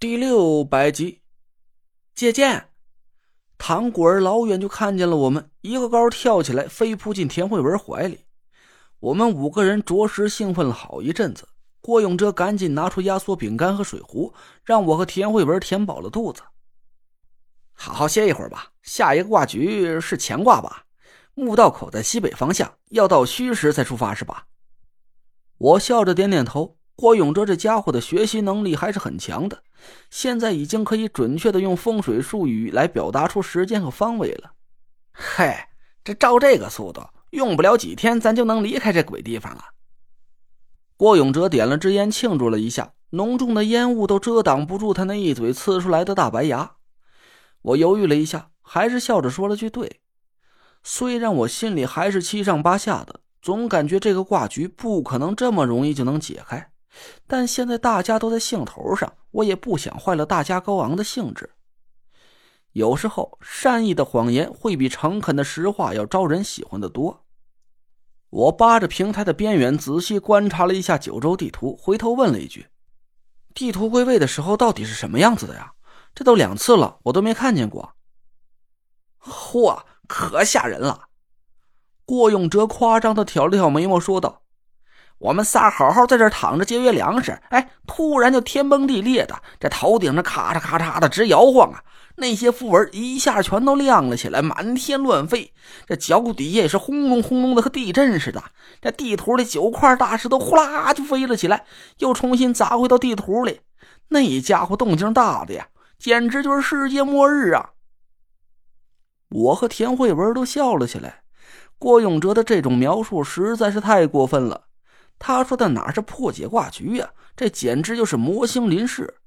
第六百集，借剑。唐果儿老远就看见了我们，一个高跳起来，飞扑进田慧文怀里。我们五个人着实兴奋了好一阵子。郭永哲赶紧拿出压缩饼干和水壶，让我和田慧文填饱了肚子，好好歇一会儿吧。下一个挂局是乾卦吧？墓道口在西北方向，要到戌时才出发是吧？我笑着点点头。郭永哲这家伙的学习能力还是很强的，现在已经可以准确的用风水术语来表达出时间和方位了。嗨，这照这个速度，用不了几天，咱就能离开这鬼地方了。郭永哲点了支烟，庆祝了一下，浓重的烟雾都遮挡不住他那一嘴呲出来的大白牙。我犹豫了一下，还是笑着说了句：“对。”虽然我心里还是七上八下的，总感觉这个挂局不可能这么容易就能解开。但现在大家都在兴头上，我也不想坏了大家高昂的兴致。有时候，善意的谎言会比诚恳的实话要招人喜欢的多。我扒着平台的边缘，仔细观察了一下九州地图，回头问了一句：“地图归位的时候到底是什么样子的呀？这都两次了，我都没看见过。”嚯，可吓人了！郭永哲夸张的挑了挑眉毛，说道。我们仨好好在这躺着节约粮食，哎，突然就天崩地裂的，这头顶上咔嚓咔嚓的直摇晃啊！那些符文一下全都亮了起来，满天乱飞。这脚底下也是轰隆轰隆的，和地震似的。这地图里九块大石头呼啦就飞了起来，又重新砸回到地图里。那家伙动静大的呀，简直就是世界末日啊！我和田慧文都笑了起来。郭永哲的这种描述实在是太过分了。他说的哪是破解挂局呀？这简直就是魔星临世。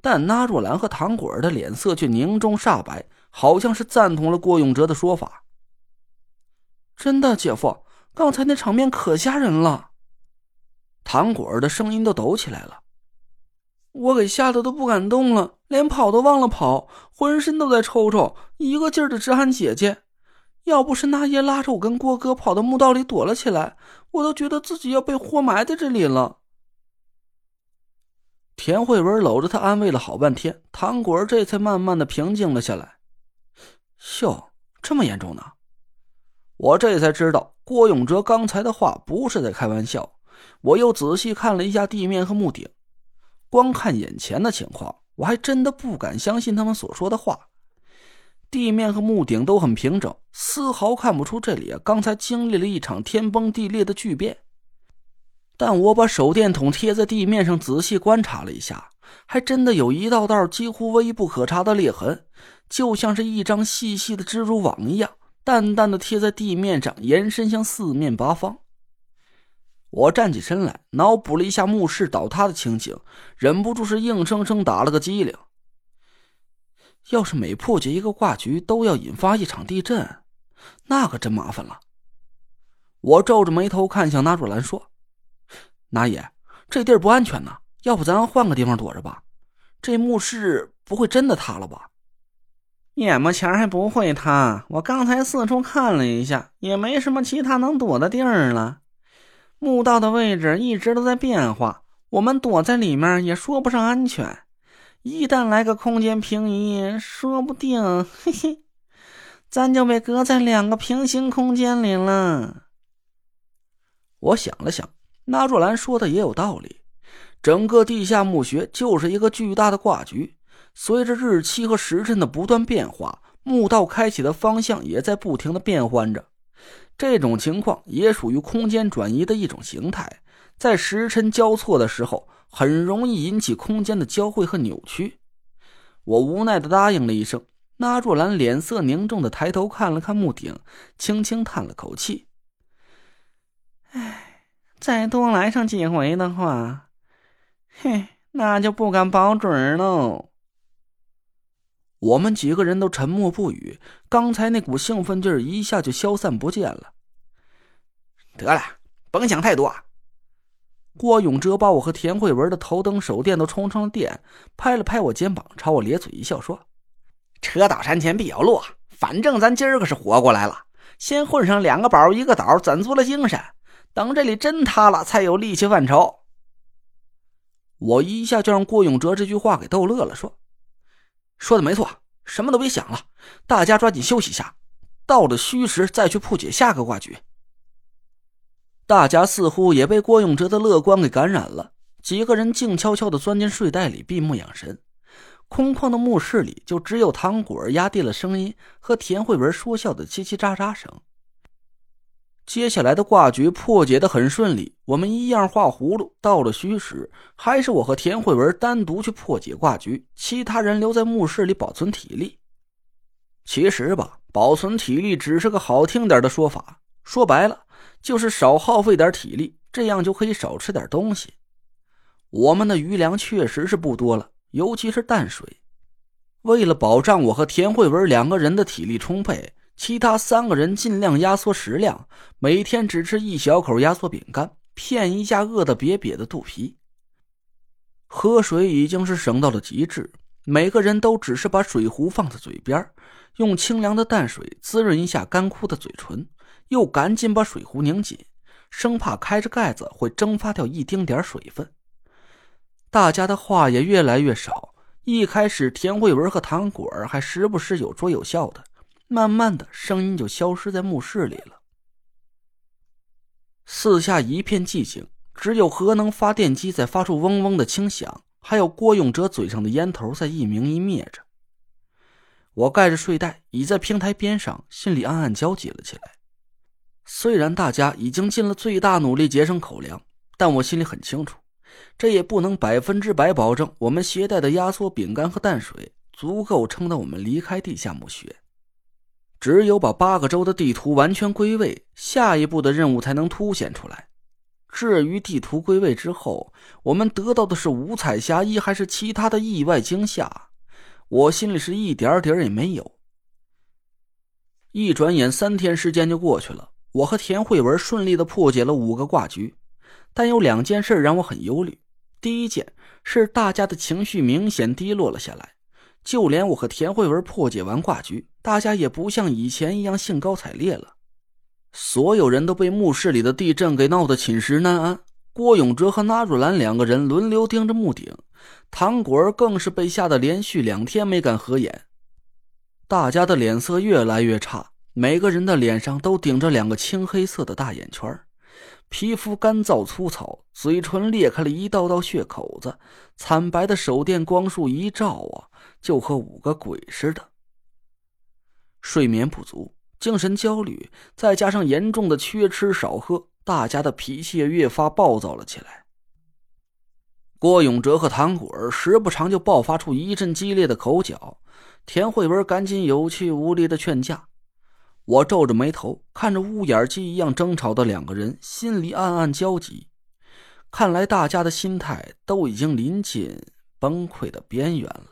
但那若兰和唐果儿的脸色却凝重煞白，好像是赞同了郭永哲的说法。真的，姐夫，刚才那场面可吓人了。唐果儿的声音都抖起来了，我给吓得都不敢动了，连跑都忘了跑，浑身都在抽抽，一个劲儿的直喊姐姐。要不是那爷拉着我跟郭哥跑到墓道里躲了起来，我都觉得自己要被活埋在这里了。田慧文搂着他安慰了好半天，唐果儿这才慢慢的平静了下来。哟，这么严重呢？我这才知道郭永哲刚才的话不是在开玩笑。我又仔细看了一下地面和墓顶，光看眼前的情况，我还真的不敢相信他们所说的话。地面和墓顶都很平整，丝毫看不出这里啊刚才经历了一场天崩地裂的巨变。但我把手电筒贴在地面上，仔细观察了一下，还真的有一道道几乎微不可察的裂痕，就像是一张细细的蜘蛛网一样，淡淡的贴在地面上，延伸向四面八方。我站起身来，脑补了一下墓室倒塌的情景，忍不住是硬生生打了个激灵。要是每破解一个挂局都要引发一场地震，那可真麻烦了。我皱着眉头看向纳若兰说：“拿爷，这地儿不安全呢，要不咱换个地方躲着吧？这墓室不会真的塌了吧？”眼巴前还不会塌，我刚才四处看了一下，也没什么其他能躲的地儿了。墓道的位置一直都在变化，我们躲在里面也说不上安全。一旦来个空间平移，说不定，嘿嘿，咱就被隔在两个平行空间里了。我想了想，那若兰说的也有道理。整个地下墓穴就是一个巨大的挂局，随着日期和时辰的不断变化，墓道开启的方向也在不停的变换着。这种情况也属于空间转移的一种形态，在时辰交错的时候。很容易引起空间的交汇和扭曲，我无奈的答应了一声。那若兰脸色凝重的抬头看了看墓顶，轻轻叹了口气：“唉，再多来上几回的话，嘿，那就不敢保准喽。”我们几个人都沉默不语，刚才那股兴奋劲儿一下就消散不见了。得了，甭想太多。郭永哲把我和田慧文的头灯、手电都充上了电，拍了拍我肩膀，朝我咧嘴一笑，说：“车到山前必有路，反正咱今儿个是活过来了，先混上两个宝一个岛，攒足了精神，等这里真塌了，才有力气犯愁。”我一下就让郭永哲这句话给逗乐了，说：“说的没错，什么都别想了，大家抓紧休息一下，到了戌时再去破解下个卦局。”大家似乎也被郭永哲的乐观给感染了，几个人静悄悄的钻进睡袋里闭目养神。空旷的墓室里，就只有糖果压低了声音和田慧文说笑的叽叽喳喳声。接下来的卦局破解的很顺利，我们一样画葫芦。到了虚时，还是我和田慧文单独去破解卦局，其他人留在墓室里保存体力。其实吧，保存体力只是个好听点的说法，说白了就是少耗费点体力，这样就可以少吃点东西。我们的余粮确实是不多了。尤其是淡水，为了保障我和田慧文两个人的体力充沛，其他三个人尽量压缩食量，每天只吃一小口压缩饼干，骗一下饿得瘪瘪的肚皮。喝水已经是省到了极致，每个人都只是把水壶放在嘴边，用清凉的淡水滋润一下干枯的嘴唇，又赶紧把水壶拧紧，生怕开着盖子会蒸发掉一丁点水分。大家的话也越来越少。一开始，田慧文和糖果儿还时不时有说有笑的，慢慢的，声音就消失在墓室里了。四下一片寂静，只有核能发电机在发出嗡嗡的轻响，还有郭永哲嘴上的烟头在一明一灭着。我盖着睡袋，倚在平台边上，心里暗暗焦急了起来。虽然大家已经尽了最大努力节省口粮，但我心里很清楚。这也不能百分之百保证我们携带的压缩饼干和淡水足够撑到我们离开地下墓穴。只有把八个州的地图完全归位，下一步的任务才能凸显出来。至于地图归位之后，我们得到的是五彩霞衣，还是其他的意外惊吓，我心里是一点底儿也没有。一转眼，三天时间就过去了，我和田慧文顺利的破解了五个卦局。但有两件事让我很忧虑。第一件是大家的情绪明显低落了下来，就连我和田慧文破解完卦局，大家也不像以前一样兴高采烈了。所有人都被墓室里的地震给闹得寝食难安。郭永哲和纳若兰两个人轮流盯着墓顶，唐果儿更是被吓得连续两天没敢合眼。大家的脸色越来越差，每个人的脸上都顶着两个青黑色的大眼圈皮肤干燥粗糙，嘴唇裂开了一道道血口子，惨白的手电光束一照啊，就和五个鬼似的。睡眠不足，精神焦虑，再加上严重的缺吃少喝，大家的脾气也越发暴躁了起来。郭永哲和唐果儿时不常就爆发出一阵激烈的口角，田慧文赶紧有气无力的劝架。我皱着眉头看着乌眼鸡一样争吵的两个人，心里暗暗焦急。看来大家的心态都已经临近崩溃的边缘了。